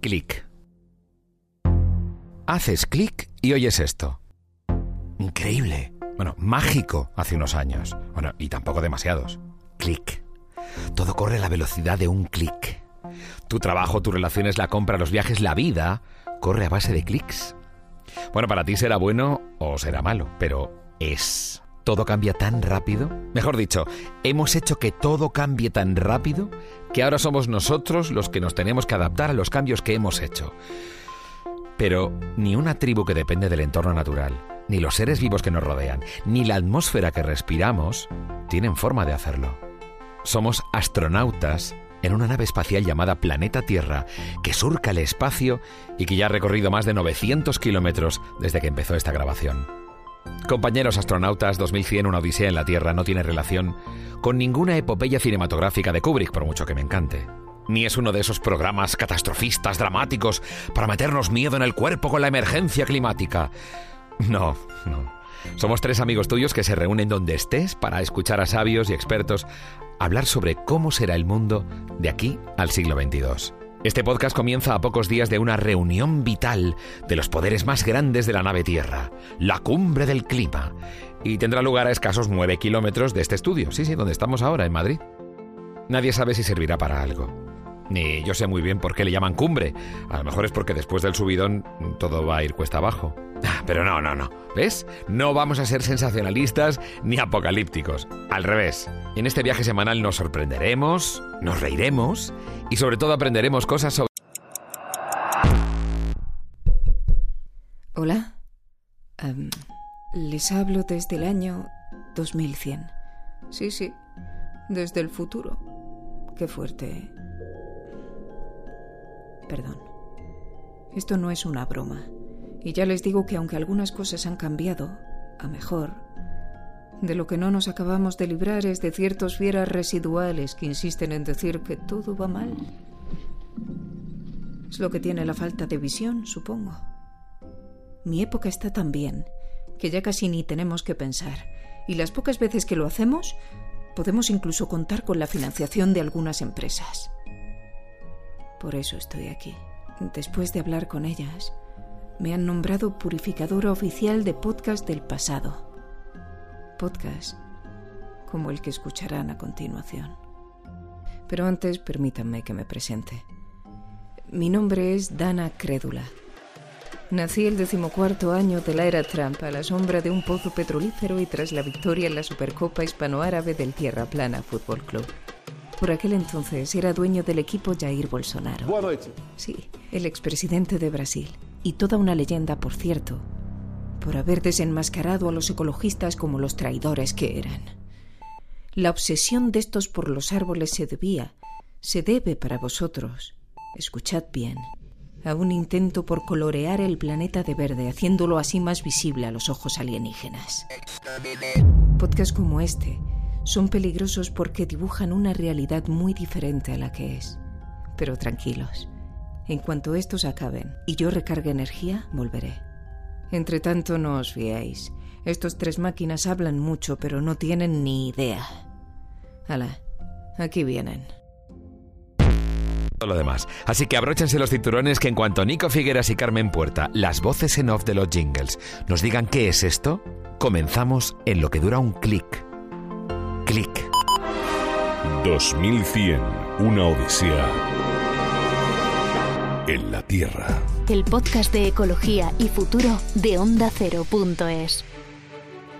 clic. Haces clic y oyes esto. Increíble. Bueno, mágico hace unos años. Bueno, y tampoco demasiados. Clic. Todo corre a la velocidad de un clic. Tu trabajo, tus relaciones, la compra, los viajes, la vida, corre a base de clics. Bueno, para ti será bueno o será malo, pero es. Todo cambia tan rápido. Mejor dicho, hemos hecho que todo cambie tan rápido que ahora somos nosotros los que nos tenemos que adaptar a los cambios que hemos hecho. Pero ni una tribu que depende del entorno natural, ni los seres vivos que nos rodean, ni la atmósfera que respiramos, tienen forma de hacerlo. Somos astronautas en una nave espacial llamada Planeta Tierra, que surca el espacio y que ya ha recorrido más de 900 kilómetros desde que empezó esta grabación. Compañeros astronautas, 2100, una odisea en la Tierra no tiene relación con ninguna epopeya cinematográfica de Kubrick, por mucho que me encante. Ni es uno de esos programas catastrofistas dramáticos para meternos miedo en el cuerpo con la emergencia climática. No, no. Somos tres amigos tuyos que se reúnen donde estés para escuchar a sabios y expertos hablar sobre cómo será el mundo de aquí al siglo XXII. Este podcast comienza a pocos días de una reunión vital de los poderes más grandes de la nave Tierra, la cumbre del clima, y tendrá lugar a escasos nueve kilómetros de este estudio, sí, sí, donde estamos ahora, en Madrid. Nadie sabe si servirá para algo. Ni yo sé muy bien por qué le llaman cumbre. A lo mejor es porque después del subidón todo va a ir cuesta abajo. Ah, pero no, no, no. ¿Ves? No vamos a ser sensacionalistas ni apocalípticos. Al revés. En este viaje semanal nos sorprenderemos, nos reiremos y sobre todo aprenderemos cosas sobre... Hola. Em, les hablo desde el año 2100. Sí, sí. Desde el futuro. Qué fuerte. Perdón. Esto no es una broma. Y ya les digo que aunque algunas cosas han cambiado, a mejor, de lo que no nos acabamos de librar es de ciertos fieras residuales que insisten en decir que todo va mal. Es lo que tiene la falta de visión, supongo. Mi época está tan bien que ya casi ni tenemos que pensar. Y las pocas veces que lo hacemos, podemos incluso contar con la financiación de algunas empresas. Por eso estoy aquí. Después de hablar con ellas, me han nombrado purificadora oficial de podcast del pasado. Podcast como el que escucharán a continuación. Pero antes permítanme que me presente. Mi nombre es Dana Crédula. Nací el decimocuarto año de la era Trump a la sombra de un pozo petrolífero y tras la victoria en la Supercopa Hispanoárabe del Tierra Plana Fútbol Club. Por aquel entonces era dueño del equipo Jair Bolsonaro. Sí, el expresidente de Brasil. Y toda una leyenda, por cierto, por haber desenmascarado a los ecologistas como los traidores que eran. La obsesión de estos por los árboles se debía, se debe para vosotros, escuchad bien, a un intento por colorear el planeta de verde, haciéndolo así más visible a los ojos alienígenas. Podcasts como este son peligrosos porque dibujan una realidad muy diferente a la que es. Pero tranquilos, en cuanto estos acaben y yo recargue energía, volveré. Entre tanto, no os fiéis. Estos tres máquinas hablan mucho, pero no tienen ni idea. Hala, aquí vienen. Todo lo demás. Así que abróchense los cinturones que en cuanto Nico Figueras y Carmen Puerta, las voces en off de los jingles, nos digan qué es esto, comenzamos en lo que dura un clic. Clic. 2100, una odisea en la Tierra. El podcast de ecología y futuro de Onda Cero.es.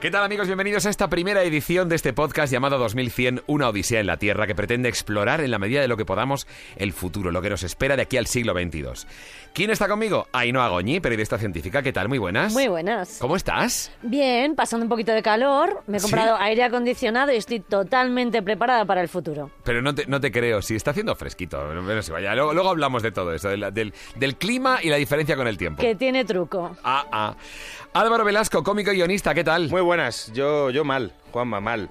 ¿Qué tal amigos? Bienvenidos a esta primera edición de este podcast llamado 2100, una odisea en la Tierra que pretende explorar en la medida de lo que podamos el futuro, lo que nos espera de aquí al siglo XXII. ¿Quién está conmigo? Ainhoa Goñi, periodista científica. ¿Qué tal? Muy buenas. Muy buenas. ¿Cómo estás? Bien, pasando un poquito de calor. Me he comprado aire acondicionado y estoy totalmente preparada para el futuro. Pero no te, no te creo, si está haciendo fresquito. Bueno, si vaya. Luego, luego hablamos de todo eso, del, del, del clima y la diferencia con el tiempo. Que tiene truco. Ah, ah. Álvaro Velasco, cómico y guionista, ¿qué tal? Muy buenas, yo, yo mal, Juanma, mal.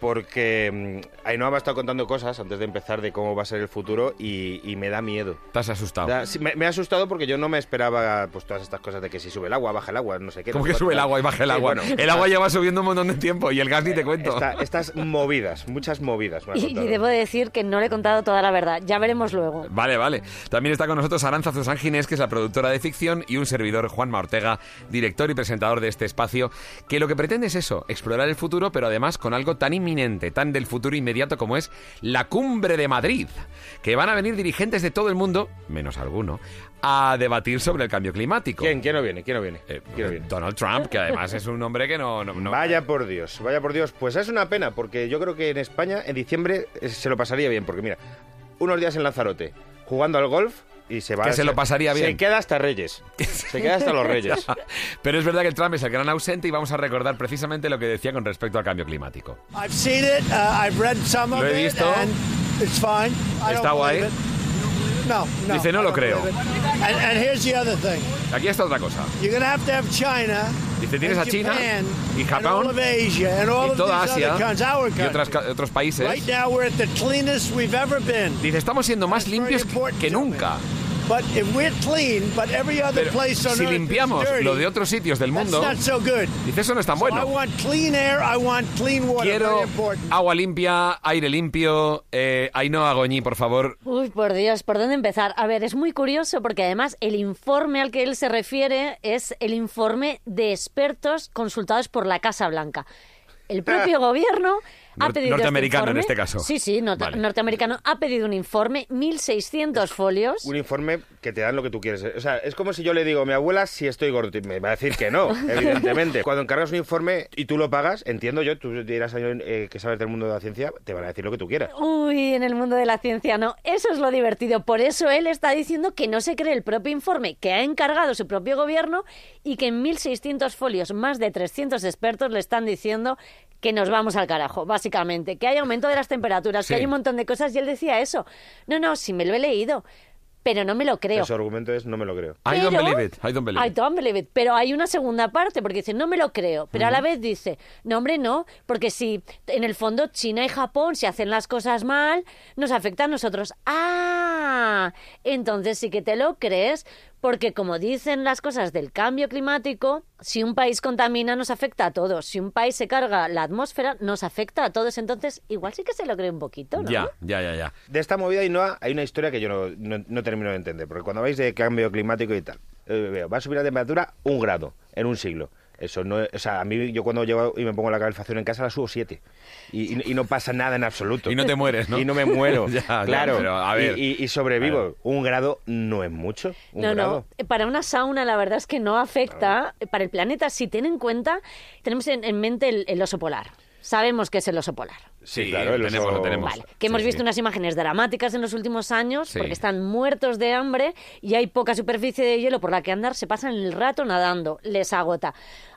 Porque mm, Ainhoa me ha estado contando cosas antes de empezar de cómo va a ser el futuro y, y me da miedo. Estás asustado. Da- sí, me, me ha asustado porque yo no me esperaba pues todas estas cosas de que si sube el agua, baja el agua, no sé qué. ¿Cómo que sube el agua y baja el Sí, agua? bueno, el agua lleva subiendo un montón de tiempo y el gas ni te cuento. esta- estas movidas, muchas movidas. me ha Y, y debo decir que no le he contado toda la verdad. Ya veremos luego. Vale, vale. También está con nosotros Aranza Zuzán Ginés, que es la productora de ficción, y un servidor, Juanma Ortega, director y presentador de este espacio, que lo que pretende es eso, explorar el futuro, pero además con algo tan inminente, tan del futuro inmediato como es la Cumbre de Madrid, que van a venir dirigentes de todo el mundo, menos alguno, a debatir sobre el cambio climático. ¿Quién? ¿Quién no viene? ¿Quién no viene? Eh, ¿Quién no viene? Donald Trump, que además es un hombre que no... no- no- Vaya por Dios, vaya por Dios. Pues es una pena, porque yo creo que en España, en diciembre, eh, se lo pasaría bien, porque mira, unos días en Lanzarote, jugando al golf, y se va... Que se lo pasaría bien. Se queda hasta Reyes. Se queda hasta los Reyes. Pero es verdad que el Trump es el gran ausente y vamos a recordar precisamente lo que decía con respecto al cambio climático. I've seen it. Uh, I've read some of Lo he it, visto. and it's fine. I Está guay. No, no. Dice, no lo creo. And, and here's the other thing. Aquí está otra cosa. You're gonna have to have China. Dice, tienes a China Japan, y and Japón all of Asia, and all y of toda Asia countries, y otras otros países. Right now, we're at the cleanest we've ever been. Dice, estamos siendo más That's limpios que- nunca. But if we're clean, but every other Pero place on si earth is limpiamos dirty, lo de otros sitios del that's mundo, not so good. dice, eso no es tan So I bueno. want clean air. I want clean water. Quiero Very important. agua limpia, aire limpio. Eh, Ainhoa Goñi, por favor. Uy, por Dios, ¿por dónde empezar? A ver, es muy curioso porque además el informe al que él se refiere es el informe de expertos consultados por la Casa Blanca. El propio gobierno ha este norteamericano en este caso. Sí, sí, Vale. norteamericano ha pedido un informe, 1.600 folios. Un informe que te dan lo que tú quieres. O sea, es como si yo le digo a mi abuela si estoy gordo. Me va a decir que no, evidentemente. Cuando encargas un informe y tú lo pagas, entiendo yo, tú dirás eh, que sabes del mundo de la ciencia, te van a decir lo que tú quieras. Uy, en el mundo de la ciencia no. Eso es lo divertido. Por eso él está diciendo que no se cree el propio informe que ha encargado su propio gobierno y que en 1.600 folios más de 300 expertos le están diciendo que nos vamos al carajo, básicamente. Que hay aumento de las temperaturas, Sí. que hay un montón de cosas y él decía eso. No, no, sí me lo he leído, pero no me lo creo. Su argumento es no me lo creo. I don't believe it. I don't believe I it. don't believe it. Pero hay una segunda parte, porque dice, no me lo creo. Pero a la vez dice, no, hombre, no, porque si en el fondo China y Japón, si hacen las cosas mal, nos afecta a nosotros. Ah, entonces sí que te lo crees, porque como dicen las cosas del cambio climático, si un país contamina, nos afecta a todos. Si un país se carga la atmósfera, nos afecta a todos. Entonces, igual sí que se lo cree un poquito, ¿no? Ya, ya, ya, ya. De esta movida, Ainhoa, hay una historia que yo no, no- no termino de entender. Porque cuando habláis de cambio climático y tal, eh, veo, va a subir la temperatura un grado en un siglo. Eso no es- o sea, a mí yo cuando llego y me pongo la calefacción en casa la subo siete. Y, y- y no pasa nada en absoluto. Y no te mueres, ¿no? Y no me muero. Ya, ya, claro. pero, a ver. Y, y- y sobrevivo. Claro. Un grado no es mucho. Un no, grado. no. Eh, Para una sauna, la verdad es que no afecta. Eh, Para el planeta, si ten en cuenta, tenemos en, en mente el, el oso polar. Sabemos que es el oso polar. Sí, claro, el tenemos, oso- lo tenemos. Vale, que hemos Sí, visto sí. unas imágenes dramáticas en los últimos años Sí. porque están muertos de hambre y hay poca superficie de hielo por la que andar, se pasan el rato nadando, les agota.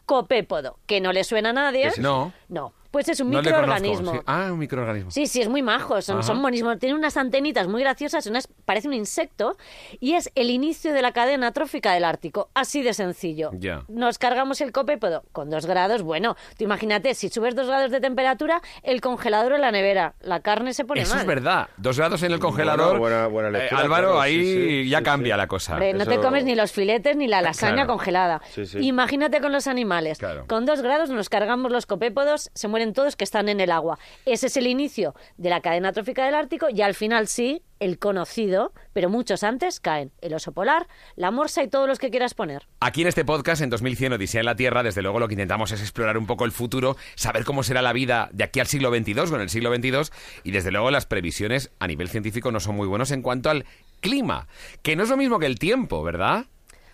Copépodo, que no le suena a nadie. No. No, pues es un No le conozco, microorganismo. sí. Ah, un microorganismo. Sí, sí, es muy majo, son, Ajá. son. Tiene unas antenitas muy graciosas, unas- parece un insecto, y es el inicio de la cadena trófica del Ártico. Así de sencillo. Ya. Nos cargamos el copépodo con dos grados. Bueno, tú imagínate, si subes dos grados de temperatura, el congelador en la nevera, la carne se pone Eso mal. es verdad. Dos grados en el congelador. buena- buena lectura, Eh, Álvaro, claro, ahí sí, sí, ya sí, cambia sí. la cosa. Hombre, no te comes ni los filetes ni la lasaña Claro. congelada. Sí, sí. Imagínate con los animales. Claro. Con dos grados nos cargamos los copépodos, se mueren todos que están en el agua. Ese es el inicio de la cadena trófica del Ártico y al final sí, el conocido, pero muchos antes caen. El oso polar, la morsa y todos los que quieras poner. Aquí en este podcast, en 2100 Odisea en la Tierra, desde luego lo que intentamos es explorar un poco el futuro, saber cómo será la vida de aquí al siglo XXII, con el siglo XXII, y desde luego las previsiones a nivel científico no son muy buenos en cuanto al clima, que no es lo mismo que el tiempo, ¿verdad?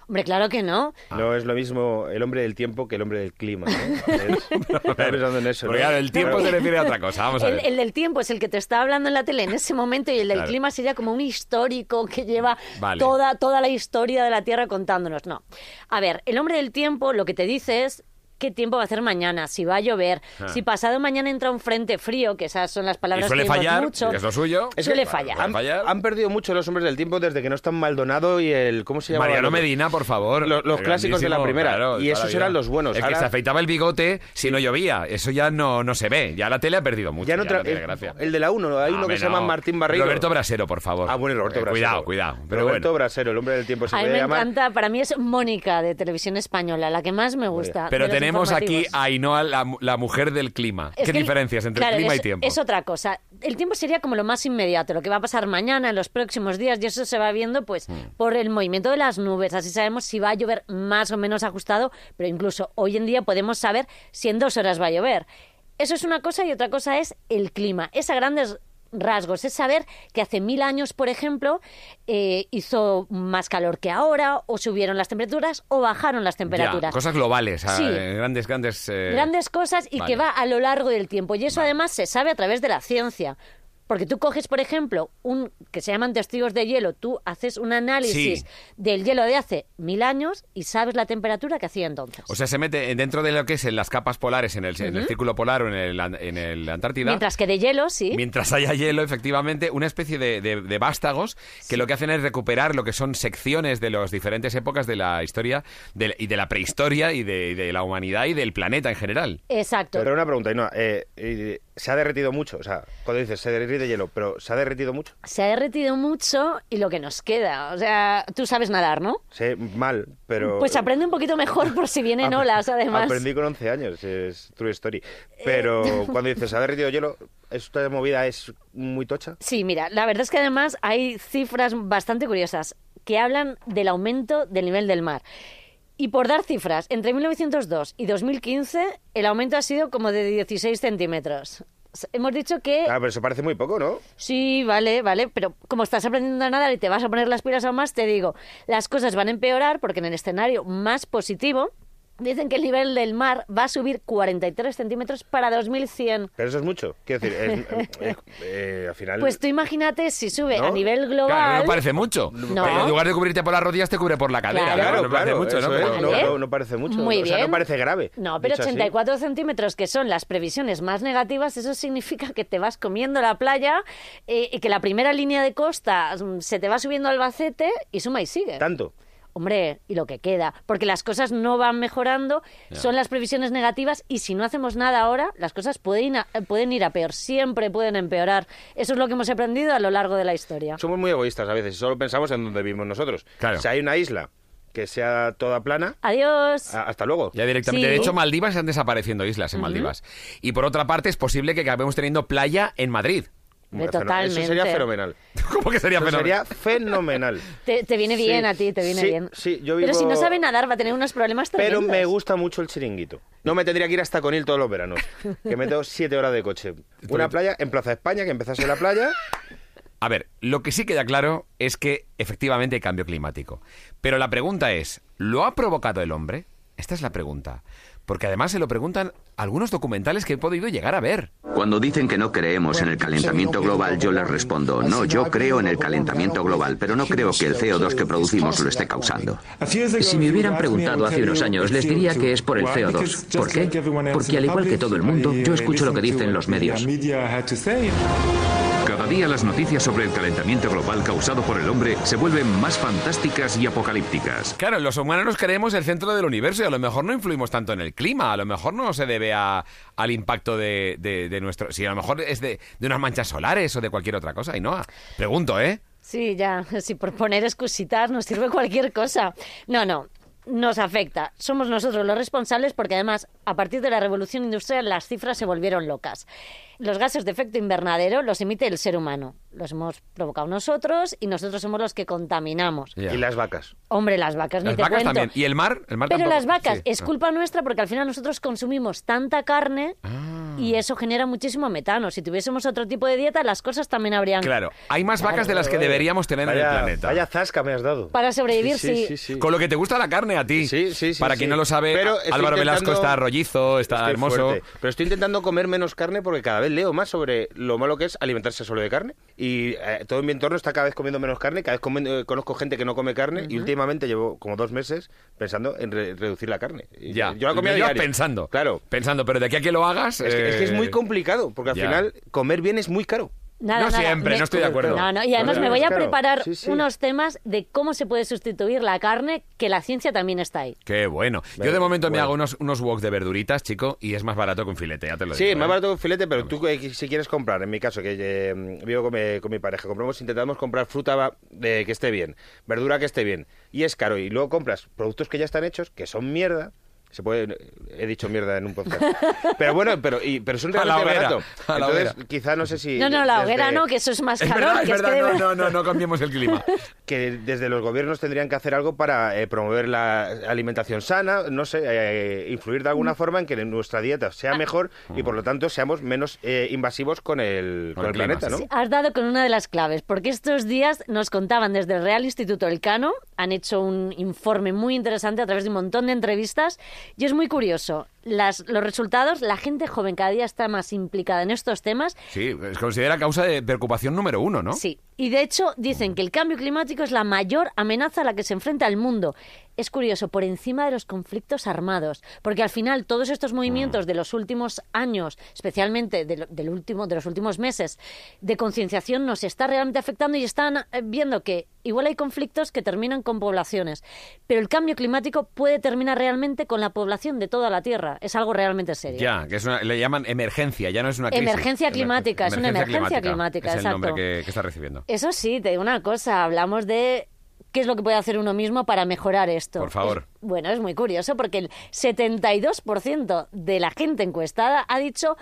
Hombre, claro que no. No es lo mismo el hombre del tiempo que el hombre del clima. ¿no? Es- pensando en eso. Porque ¿no? claro, el tiempo se refiere a otra cosa, vamos a El, ver. el del tiempo es el que te está hablando en la tele en ese momento y el del Claro. clima sería como un histórico que lleva Vale. toda, toda la historia de la Tierra contándonos. No. A ver, el hombre del tiempo lo que te dice es qué tiempo va a hacer mañana, si va a llover, si pasado mañana entra un frente frío, que esas son las Y palabras suele que fallar, mucho. que es lo suyo. Es Suele que fallar. Han, fallar. han perdido mucho los hombres del tiempo desde que no están Maldonado y el. ¿Cómo se llama? Mariano Medina, por favor. Los- clásicos de la primera. claro, Y esos eran los buenos. El que se afeitaba el bigote si no llovía. Eso ya no, no se ve. Ya la tele ha perdido mucho. Ya no tiene el, gracia. el de la 1, hay uno Hombre, que se llama no. Martín Barreiro. Roberto Brasero, por favor. Ah, bueno, Roberto Eh, Brasero. Cuidado, cuidado. Pero Roberto bueno. Brasero, el hombre del tiempo se A mí me encanta, para mí es Mónica de Televisión Española, la que más me gusta. Pero tenemos aquí a Ainhoa, la, la mujer del clima. Es ¿Qué el- diferencias entre claro, clima es, y tiempo? Es otra cosa. El tiempo sería como lo más inmediato, lo que va a pasar mañana, en los próximos días, y eso se va viendo pues Hmm. por el movimiento de las nubes. Así sabemos si va a llover más o menos ajustado, pero incluso hoy en día podemos saber si en dos horas va a llover. Eso es una cosa y otra cosa es el clima. Es a grandes rasgos, es saber que hace mil años, por ejemplo, eh, hizo más calor que ahora, o subieron las temperaturas, o bajaron las Ya, temperaturas. cosas globales, Sí. eh, grandes, grandes... eh, grandes cosas y vale. que va a lo largo del tiempo. Y eso además se sabe a través de la ciencia. Porque tú coges, por ejemplo, un que se llaman testigos de hielo, tú haces un análisis Sí. del hielo de hace mil años y sabes la temperatura que hacía entonces. O sea, se mete dentro de lo que es en las capas polares, en el, en el círculo polar o en el, an- en el Antártida. Mientras que de hielo, sí. Mientras haya hielo, efectivamente, una especie de, de- de vástagos que lo que hacen es recuperar lo que son secciones de las diferentes épocas de la historia del- y de la prehistoria y de, y de la humanidad y del planeta en general. Exacto. Pero una pregunta, eh, eh, ¿se ha derretido mucho? O sea, cuando dices se derrite hielo, pero ¿se ha derretido mucho? Se ha derretido mucho y lo que nos queda. O sea, tú sabes nadar, ¿no? Sé mal, pero... Pues aprende un poquito mejor por si vienen olas, además. Aprendí con 11 años, es true story. Pero cuando dices se ha derretido hielo, ¿esta movida es muy tocha? Sí, mira, la verdad es que además hay cifras bastante curiosas que hablan del aumento del nivel del mar. Y por dar cifras, entre 1902 y 2015 el aumento ha sido como de 16 centímetros. Hemos dicho que Ah, pero eso parece muy poco, ¿no? sí, vale, vale, pero como estás aprendiendo a nadar y te vas a poner las pilas aún más, te digo, las cosas van a empeorar porque en el escenario más positivo dicen que el nivel del mar va a subir 43 centímetros para 2100. Pero eso es mucho. Quiero decir, es- eh, al final... Pues tú imagínate si sube ¿No? a nivel global. Claro, no parece mucho. No. En lugar de cubrirte por las rodillas, te cubre por la cadera. Claro. Claro, no parece mucho, ¿no? eso es, Pero- no, Vale. no- no parece mucho. Muy o sea, bien. no parece grave. No, pero dicho así. 84 centímetros, que son las previsiones más negativas, eso significa que te vas comiendo la playa eh, y que la primera línea de costa mm, se te va subiendo al Albacete y suma y sigue. Tanto. Hombre, y lo que queda, porque las cosas no van mejorando, son las previsiones negativas y si no hacemos nada ahora, las cosas pueden, a- pueden ir a peor, siempre pueden empeorar. Eso es lo que hemos aprendido a lo largo de la historia. Somos muy egoístas a veces y solo pensamos en donde vivimos nosotros. Claro. Si hay una isla que sea toda plana, Adiós. hasta luego. Ya directamente. Sí. De hecho, Maldivas están desapareciendo islas en Maldivas. Y por otra parte, es posible que acabemos teniendo playa en Madrid. Totalmente. Eso sería fenomenal. ¿Cómo que sería Eso fenomenal? sería fenomenal. Te, te viene Sí, bien a ti, te viene sí, bien. sí, yo Pero si no sabe nadar va a tener unos problemas Pero tremendos. me gusta mucho el chiringuito. No me tendría que ir hasta Conil todos los veranos. Que me tengo siete horas de coche. Una playa en Plaza España, que empezase la playa. A ver, lo que sí queda claro es que efectivamente hay cambio climático. Pero la pregunta es, ¿lo ha provocado el hombre? Esta es la pregunta. Porque además se lo preguntan algunos documentales que he podido llegar a ver. Cuando dicen que no creemos en el calentamiento global, yo les respondo, no, yo creo en el calentamiento global, pero no creo que el CO2 que producimos lo esté causando. Si me hubieran preguntado hace unos años, les diría que es por el CO2. ¿Por qué? Porque al igual que todo el mundo, yo escucho lo que dicen los medios. Cada día las noticias sobre el calentamiento global causado por el hombre se vuelven más fantásticas y apocalípticas. Claro, los humanos nos creemos el centro del universo y a lo mejor no influimos tanto en el clima, a lo mejor no se debe a- al impacto de, de- de nuestro... Si a lo mejor es de, de unas manchas solares o de cualquier otra cosa, y no. Pregunto, ¿eh? Sí, ya, si por poner excusitas nos sirve cualquier cosa. No, no, nos afecta. Somos nosotros los responsables porque además, a partir de la revolución industrial, las cifras se volvieron locas. Los gases de efecto invernadero los emite el ser humano. Los hemos provocado nosotros y nosotros somos los que contaminamos. Y las vacas. Hombre, las vacas, ni te cuento. también. ¿Y el mar? El mar Pero tampoco. las vacas, Sí. es culpa nuestra porque al final nosotros consumimos tanta carne Ah. y eso genera muchísimo metano. Si tuviésemos otro tipo de dieta, las cosas también habrían... Claro, hay más vacas de las que deberíamos tener en el planeta. vaya zasca me has dado. Para sobrevivir, sí. sí, sí. Con lo que te gusta la carne a ti. Sí, sí, sí, Para sí. quien no lo sabe, Pero Álvaro Velasco está rollizo, está Estoy hermoso. fuerte. Pero estoy intentando comer menos carne porque cada vez leo más sobre lo malo que es alimentarse solo de carne. Y eh, todo mi entorno está cada vez comiendo menos carne, cada vez eh, conozco gente que no come carne y últimamente llevo como dos meses pensando en re- reducir la carne. Y Ya, yo la comía diario. pensando. Claro. Pensando, pero de aquí a que lo hagas. Es que, es que es eh, muy complicado porque al ya. final comer bien es muy caro. Nada, No nada. siempre, Me- no estoy de acuerdo. No, no, y además me voy a preparar Sí, sí. unos temas de cómo se puede sustituir la carne, que la ciencia también está ahí. Qué bueno. Yo de momento me hago unos, unos wok de verduritas, chico, y es más barato que un filete, ya te lo digo. Sí, ¿eh? más barato que un filete, pero tú eh, si quieres comprar, en mi caso, que eh, vivo con mi, con mi pareja, compramos, intentamos comprar fruta que esté bien, verdura que esté bien, y es caro, y luego compras productos que ya están hechos, que son mierda, se puede, he dicho mierda en un podcast, pero bueno, pero, y, pero hoguera, baratos. a la Entonces, hoguera. quizá no sé si... No, no, la desde- hoguera no, que eso es más Es calor. verdad, es que es verdad, que de no, no, no, no cambiemos el clima. que desde los gobiernos tendrían que hacer algo para eh, promover la alimentación sana, no sé, eh, influir de Mm. alguna forma en que nuestra dieta Ah. sea mejor y por lo tanto seamos menos eh, invasivos con el, con el el clima, planeta, sí, ¿no? sí. Has dado con una de las claves, porque estos días nos contaban desde el Real Instituto Elcano, han hecho un informe muy interesante a través de un montón de entrevistas, y es muy curioso. Las, los resultados, la gente joven cada día está más implicada en estos temas. Sí, se considera causa de preocupación número uno, ¿no? Sí, y de hecho dicen que el cambio climático es la mayor amenaza a la que se enfrenta el mundo. Es curioso, por encima de los conflictos armados, porque al final todos estos movimientos de los últimos años, especialmente de, lo- del último, de los últimos meses, de concienciación nos está realmente afectando y están eh, viendo que igual hay conflictos que terminan con poblaciones, pero el cambio climático puede terminar realmente con la población de toda la Tierra. Es algo realmente serio. Ya, que es una, le llaman emergencia, ya no es una crisis. Emergencia climática, es una emergencia climática, Es el nombre que, que está recibiendo. Eso sí, te digo una cosa, hablamos de qué es lo que puede hacer uno mismo para mejorar esto. Por favor. Es- bueno, es muy curioso porque el 72% de la gente encuestada ha dicho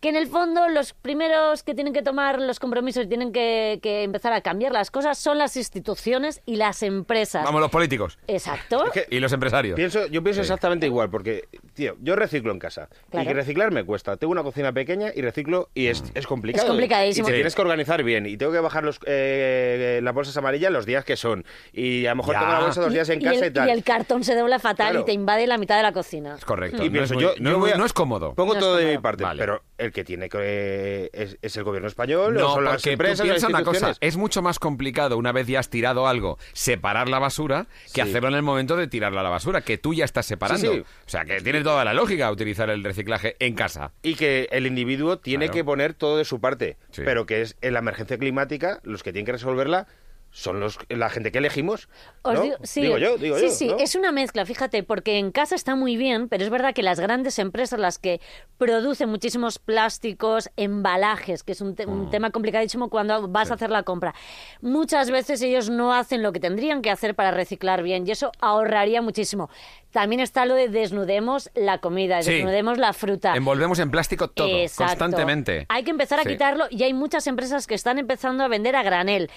que en el fondo los primeros que tienen que tomar los compromisos y tienen que, que empezar a cambiar las cosas son las instituciones y las empresas. Vamos, los políticos. Exacto. Es que Y los empresarios. Pienso, yo pienso Sí. exactamente igual, porque, tío, yo reciclo en casa. Claro. Y que reciclar me cuesta. Tengo una cocina pequeña y reciclo y es, es complicado. Es complicadísimo. Y te Sí. tienes que organizar bien. Y tengo que bajar los, eh, las bolsas amarillas los días que son. Y a lo mejor Ya. tengo la bolsa dos días en y, casa el, y tal. y el cartón se dobla fatal Claro. y te invade la mitad de la cocina. Es correcto. Y no, pienso, es muy- yo, no, yo voy a- no es cómodo. Pongo No todo de mi parte, Vale. pero el que tiene que es, es el gobierno español, o No, son las empresas, tú las una cosa, es mucho más complicado una vez ya has tirado algo, separar la basura, que Sí. hacerlo en el momento de tirarla a la basura, que tú ya estás separando. Sí, sí. O sea, que tiene toda la lógica utilizar el reciclaje en casa. Y que el individuo tiene Claro. que poner todo de su parte, pero que es en la emergencia climática los que tienen que resolverla son los la gente que elegimos. Digo, sí, yo, digo sí, yo. sí, ¿no? es una mezcla, fíjate, porque en casa está muy bien, pero es verdad que las grandes empresas, las que producen muchísimos plásticos, embalajes, que es un, te- Mm. un tema complicadísimo cuando vas a hacer la compra, muchas veces ellos no hacen lo que tendrían que hacer para reciclar bien y eso ahorraría muchísimo. También está lo de desnudemos la comida, Sí. desnudemos la fruta. Envolvemos en plástico todo, Exacto. constantemente. Hay que empezar a Sí. quitarlo y hay muchas empresas que están empezando a vender a granel.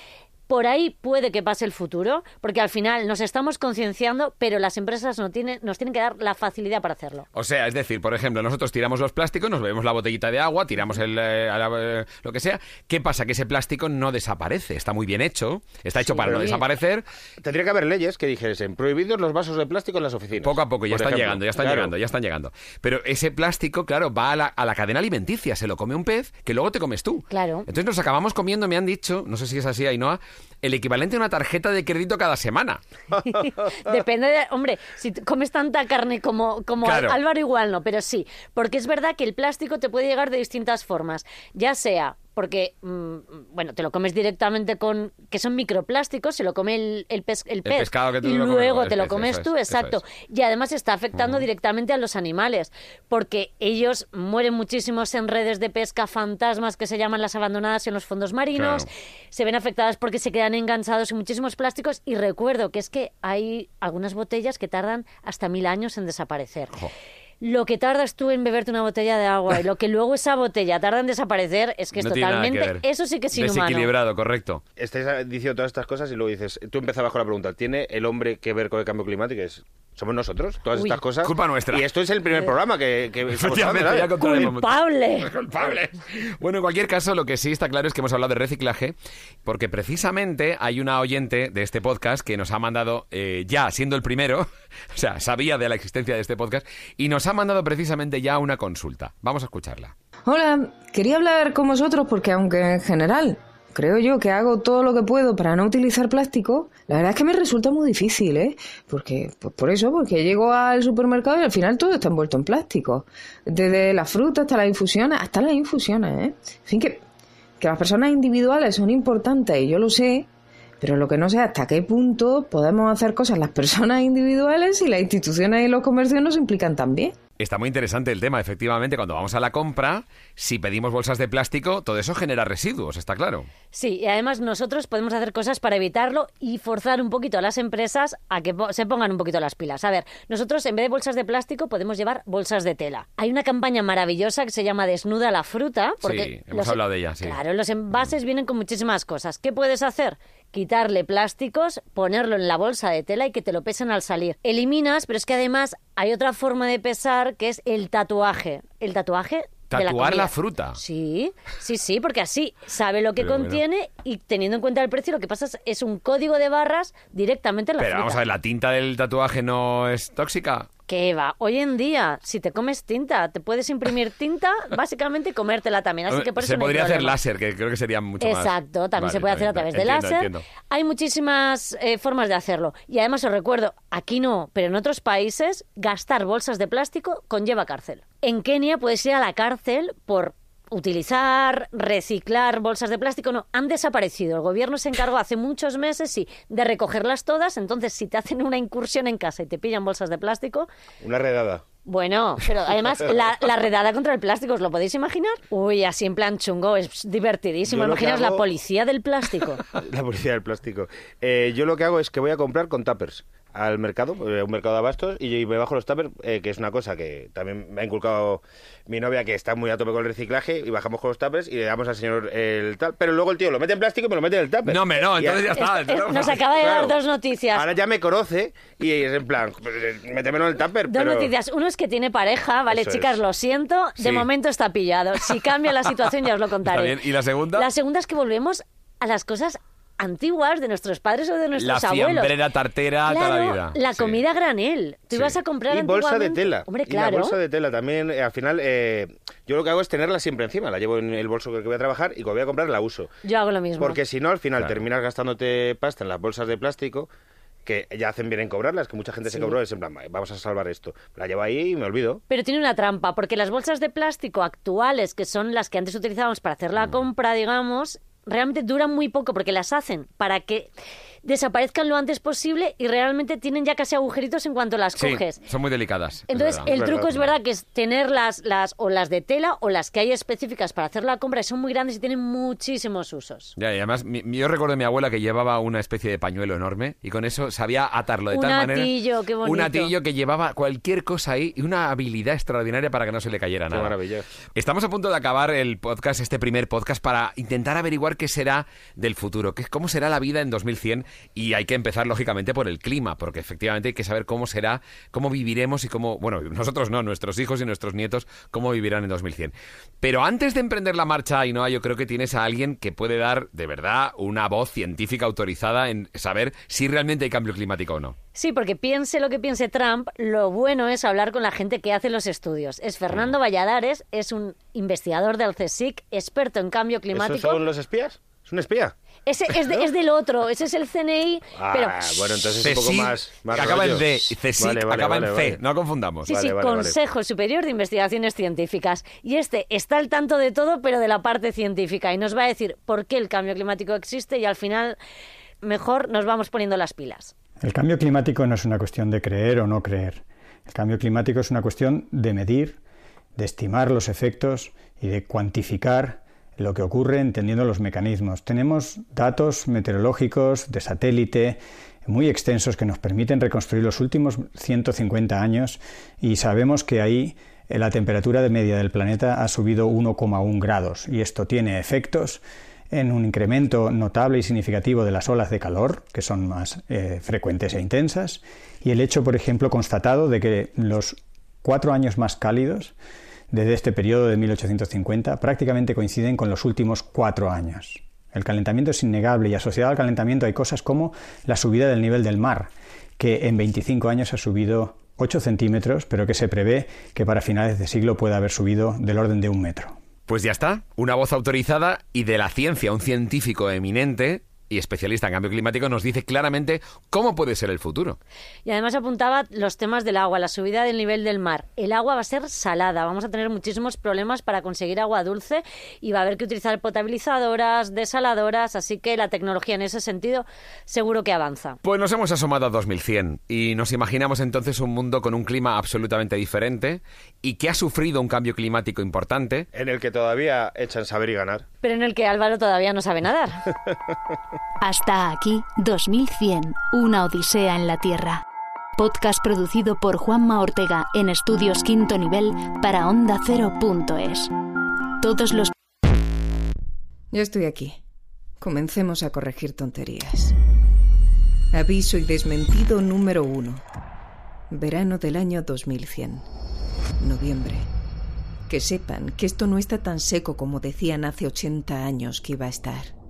Por ahí puede que pase el futuro, porque al final nos estamos concienciando, pero las empresas no tienen, nos tienen que dar la facilidad para hacerlo. O sea, es decir, por ejemplo, nosotros tiramos los plásticos, nos bebemos la botellita de agua, tiramos el, eh, a la- eh, lo que sea. ¿Qué pasa? Que ese plástico no desaparece. Está muy bien hecho, está hecho para no desaparecer. Tendría que haber leyes que dijesen prohibidos los vasos de plástico en las oficinas. Poco a poco, ya por están ejemplo. llegando, ya están Claro. llegando, ya están llegando. Pero ese plástico, claro, va a la, a la cadena alimenticia, se lo come un pez que luego te comes tú. Claro. Entonces nos acabamos comiendo, me han dicho, no sé si es así, Ainhoa, el equivalente a una tarjeta de crédito cada semana. Depende de, hombre, si comes tanta carne como, como Claro. Álvaro igual no, pero sí, porque es verdad que el plástico te puede llegar de distintas formas, ya sea porque, mm, bueno, te lo comes directamente con, que son microplásticos, se lo come el, el, pes- el pez pescado que tú y lo luego te lo pez, comes tú, es, exacto. Y además está afectando directamente a los animales, porque ellos mueren muchísimos en redes de pesca fantasmas que se llaman las abandonadas en los fondos marinos, Claro. se ven afectadas porque se quedan enganchados en muchísimos plásticos y recuerdo que es que hay algunas botellas que tardan hasta mil años en desaparecer. Lo que tardas tú en beberte una botella de agua y lo que luego esa botella tarda en desaparecer es que es No que totalmente... Eso sí que es inhumano. Desequilibrado, correcto. Estáis diciendo todas estas cosas y luego dices, tú empezabas con la pregunta, ¿tiene el hombre que ver con el cambio climático? Es, somos nosotros, todas Uy. estas cosas. Culpa nuestra. Y esto es el primer programa que, que estamos Efectivamente, hablando, ya. ¡Culpable! culpable. Bueno, en cualquier caso, lo que sí está claro es que hemos hablado de reciclaje, porque precisamente hay una oyente de este podcast que nos ha mandado, eh, ya siendo el primero, o sea, sabía de la existencia de este podcast, y nos ha mandado precisamente ya una consulta. Vamos a escucharla. Hola, quería hablar con vosotros porque aunque en general creo yo que hago todo lo que puedo para no utilizar plástico, la verdad es que me resulta muy difícil, ¿eh? Porque, pues por eso, porque llego al supermercado y al final todo está envuelto en plástico. Desde la fruta hasta las infusiones, hasta las infusiones, ¿eh? En fin, que, que las personas individuales son importantes y yo lo sé, pero lo que no sé es hasta qué punto podemos hacer cosas las personas individuales y las instituciones y los comercios nos implican también. Está muy interesante el tema, efectivamente, cuando vamos a la compra, si pedimos bolsas de plástico, todo eso genera residuos, está claro. Sí, y además nosotros podemos hacer cosas para evitarlo y forzar un poquito a las empresas a que se pongan un poquito las pilas. A ver, nosotros en vez de bolsas de plástico podemos llevar bolsas de tela. Hay una campaña maravillosa que se llama Desnuda la fruta. Porque Sí, hemos hablado de ella, sí. Claro, los envases vienen con muchísimas cosas. ¿Qué puedes hacer? Quitarle plásticos, ponerlo en la bolsa de tela y que te lo pesen al salir. Eliminas, pero es que además hay otra forma de pesar que es el tatuaje. El tatuaje de la Tatuar comida. la fruta. Sí, sí, sí, porque así sabe lo que Pero bueno. contiene y teniendo en cuenta el precio, lo que pasa es, es un código de barras directamente en la Pero fruta. vamos a ver, ¿la tinta del tatuaje no es tóxica? ¿Qué va? Hoy en día, si te comes tinta, te puedes imprimir tinta, básicamente y comértela también. Así que por eso se no podría hacer problema. láser, que creo que sería mucho más... Exacto, también Vale, se puede hacer a través de entiendo, láser. entiendo. Hay muchísimas eh, formas de hacerlo. Y además os recuerdo, aquí no, pero en otros países, gastar bolsas de plástico conlleva cárcel. En Kenia puedes ir a la cárcel por utilizar, reciclar bolsas de plástico, no, han desaparecido. El gobierno se encargó hace muchos meses, sí, de recogerlas todas. Entonces, si te hacen una incursión en casa y te pillan bolsas de plástico, Una redada. Bueno, pero además la, la redada contra el plástico, ¿os lo podéis imaginar? Uy, así en plan chungo, es divertidísimo. Imaginaos la policía del plástico. La policía del plástico. Eh, yo lo que hago es que voy a comprar con tuppers al mercado, eh, un mercado de abastos, y, me bajo los tuppers, eh, que es una cosa que también me ha inculcado mi novia, que está muy a tope con el reciclaje, y bajamos con los tuppers y le damos al señor el tal. Pero luego el tío lo mete en plástico y me lo mete en el tupper. No, hombre, no, entonces ya está. Es- es- nos acaba de dar dos noticias. Ahora ya me conoce y es en plan, pues, eh, métemelo en el tupper. Dos pero... noticias. Uno es que tiene pareja, ¿vale? Eso Chicas, es. lo siento, de Sí. momento está pillado. Si cambia la situación ya os lo contaré. ¿Y la segunda? La segunda es que volvemos a las cosas antiguas de nuestros padres o de La nuestros abuelos. fiambrera tartera toda la vida. la comida granel. Tú Sí. ibas a comprar Y bolsa de tela. Hombre, Y claro. la bolsa de tela también, eh, al final, eh, yo lo que hago es tenerla siempre encima. La llevo en el bolso con el que voy a trabajar y cuando voy a comprar la uso. Yo hago lo mismo. Porque si no, al final Claro. terminas gastándote pasta en las bolsas de plástico que ya hacen bien en cobrarlas, que mucha gente se cobró, es en plan, "Vale, vamos a salvar esto. La llevo ahí y me olvido. Pero tiene una trampa, porque las bolsas de plástico actuales, que son las que antes utilizábamos para hacer Mm. la compra, digamos, realmente duran muy poco porque las hacen para que desaparezcan lo antes posible y realmente tienen ya casi agujeritos en cuanto las Sí, coges. son muy delicadas. es Entonces, verdad. el verdad, truco es es verdad que es tener las, las o las de tela o las que hay específicas para hacer la compra y son muy grandes y tienen muchísimos usos. Ya, y además, mi- yo recuerdo de mi abuela que llevaba una especie de pañuelo enorme y con eso sabía atarlo de Un tal manera. atillo, qué bonito. Un atillo que llevaba cualquier cosa ahí y una habilidad extraordinaria para que no se le cayera Qué nada. maravilla. Estamos a punto de acabar el podcast, este primer podcast, para intentar averiguar qué será del futuro, qué, cómo será la vida en 2100 y hay que empezar lógicamente por el clima, porque efectivamente hay que saber cómo será, cómo viviremos y cómo, bueno, nosotros no, nuestros hijos y nuestros nietos, cómo vivirán en 2100. Pero antes de emprender la marcha, Ainhoa, yo creo que tienes a alguien que puede dar de verdad una voz científica autorizada en saber si realmente hay cambio climático o no. Sí, porque piense lo que piense Trump, lo bueno es hablar con la gente que hace los estudios. Es Fernando Valladares, es un investigador del CSIC, experto en cambio ¿Esos climático. son los espías? ¿Es un espía? Ese es, de- es del otro, ese es el CNI, Ah, pero bueno, entonces es un poco más, más que acaba rollo. en D, y CSIC Vale, vale, acaba en vale, C, vale. no confundamos. Sí, Vale, sí, vale, vale. Consejo Superior de Investigaciones Científicas. Y este está al tanto de todo, pero de la parte científica. Y nos va a decir por qué el cambio climático existe y al final mejor nos vamos poniendo las pilas. El cambio climático no es una cuestión de creer o no creer. El cambio climático es una cuestión de medir, de estimar los efectos y de cuantificar lo que ocurre entendiendo los mecanismos. Tenemos datos meteorológicos de satélite muy extensos que nos permiten reconstruir los últimos 150 años y sabemos que ahí eh, la temperatura de media del planeta ha subido 1,1 grados y esto tiene efectos en un incremento notable y significativo de las olas de calor, que son más eh, frecuentes e intensas, y el hecho, por ejemplo, constatado de que los cuatro años más cálidos desde este periodo de 1850 prácticamente coinciden con los últimos cuatro años. El calentamiento es innegable y asociado al calentamiento hay cosas como la subida del nivel del mar, que en 25 años ha subido 8 centímetros, pero que se prevé que para finales de siglo pueda haber subido del orden de un metro. Pues ya está, una voz autorizada y de la ciencia, un científico eminente y especialista en cambio climático, nos dice claramente cómo puede ser el futuro. Y además apuntaba los temas del agua, la subida del nivel del mar. El agua va a ser salada, vamos a tener muchísimos problemas para conseguir agua dulce y va a haber que utilizar potabilizadoras, desaladoras, así que la tecnología en ese sentido seguro que avanza. Pues nos hemos asomado a 2100 y nos imaginamos entonces un mundo con un clima absolutamente diferente y que ha sufrido un cambio climático importante. En el que todavía echan saber y ganar. Pero en el que Álvaro todavía no sabe nadar. Hasta aquí 2100, una odisea en la Tierra. Podcast producido por Juanma Ortega en estudios quinto nivel para onda ondacero.es. Todos los... Ya estoy aquí. Comencemos a corregir tonterías. Aviso y desmentido número uno. Verano del año 2100. Noviembre. Que sepan que esto no está tan seco como decían hace 80 años que iba a estar.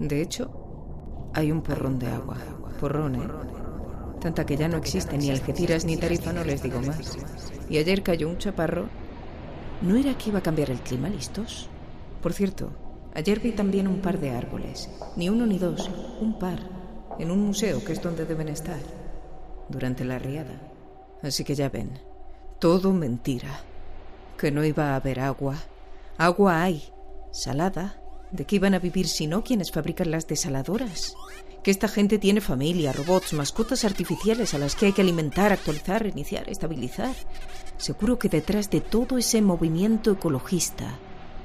De hecho, hay un porrón de agua. Porrón, ¿eh? Tanta que ya no existe ni Algeciras ni Tarifa, no les digo más. Y ayer cayó un chaparro. ¿No era que iba a cambiar el clima, listos? Por cierto, ayer vi también un par de árboles. Ni uno ni dos, un par. En un museo, que es donde deben estar. Durante la riada. Así que ya ven, todo mentira. Que no iba a haber agua. Agua hay. Salada. ¿De qué iban a vivir si no quienes fabrican las desaladoras? Que esta gente tiene familia, robots, mascotas artificiales a las que hay que alimentar, actualizar, reiniciar, estabilizar. Seguro que detrás de todo ese movimiento ecologista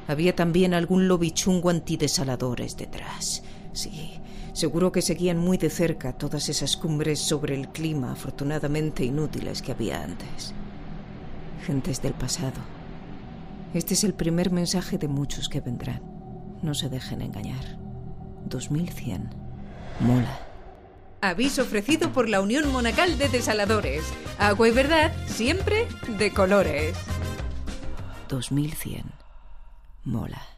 había también algún lobby chungo antidesaladores detrás. Sí, seguro que seguían muy de cerca todas esas cumbres sobre el clima afortunadamente inútiles que había antes. Gentes del pasado. Este es el primer mensaje de muchos que vendrán. No se dejen engañar. 2100. Mola. Aviso ofrecido por la Unión Monacal de Desaladores. Agua y verdad, siempre de colores. 2100. Mola.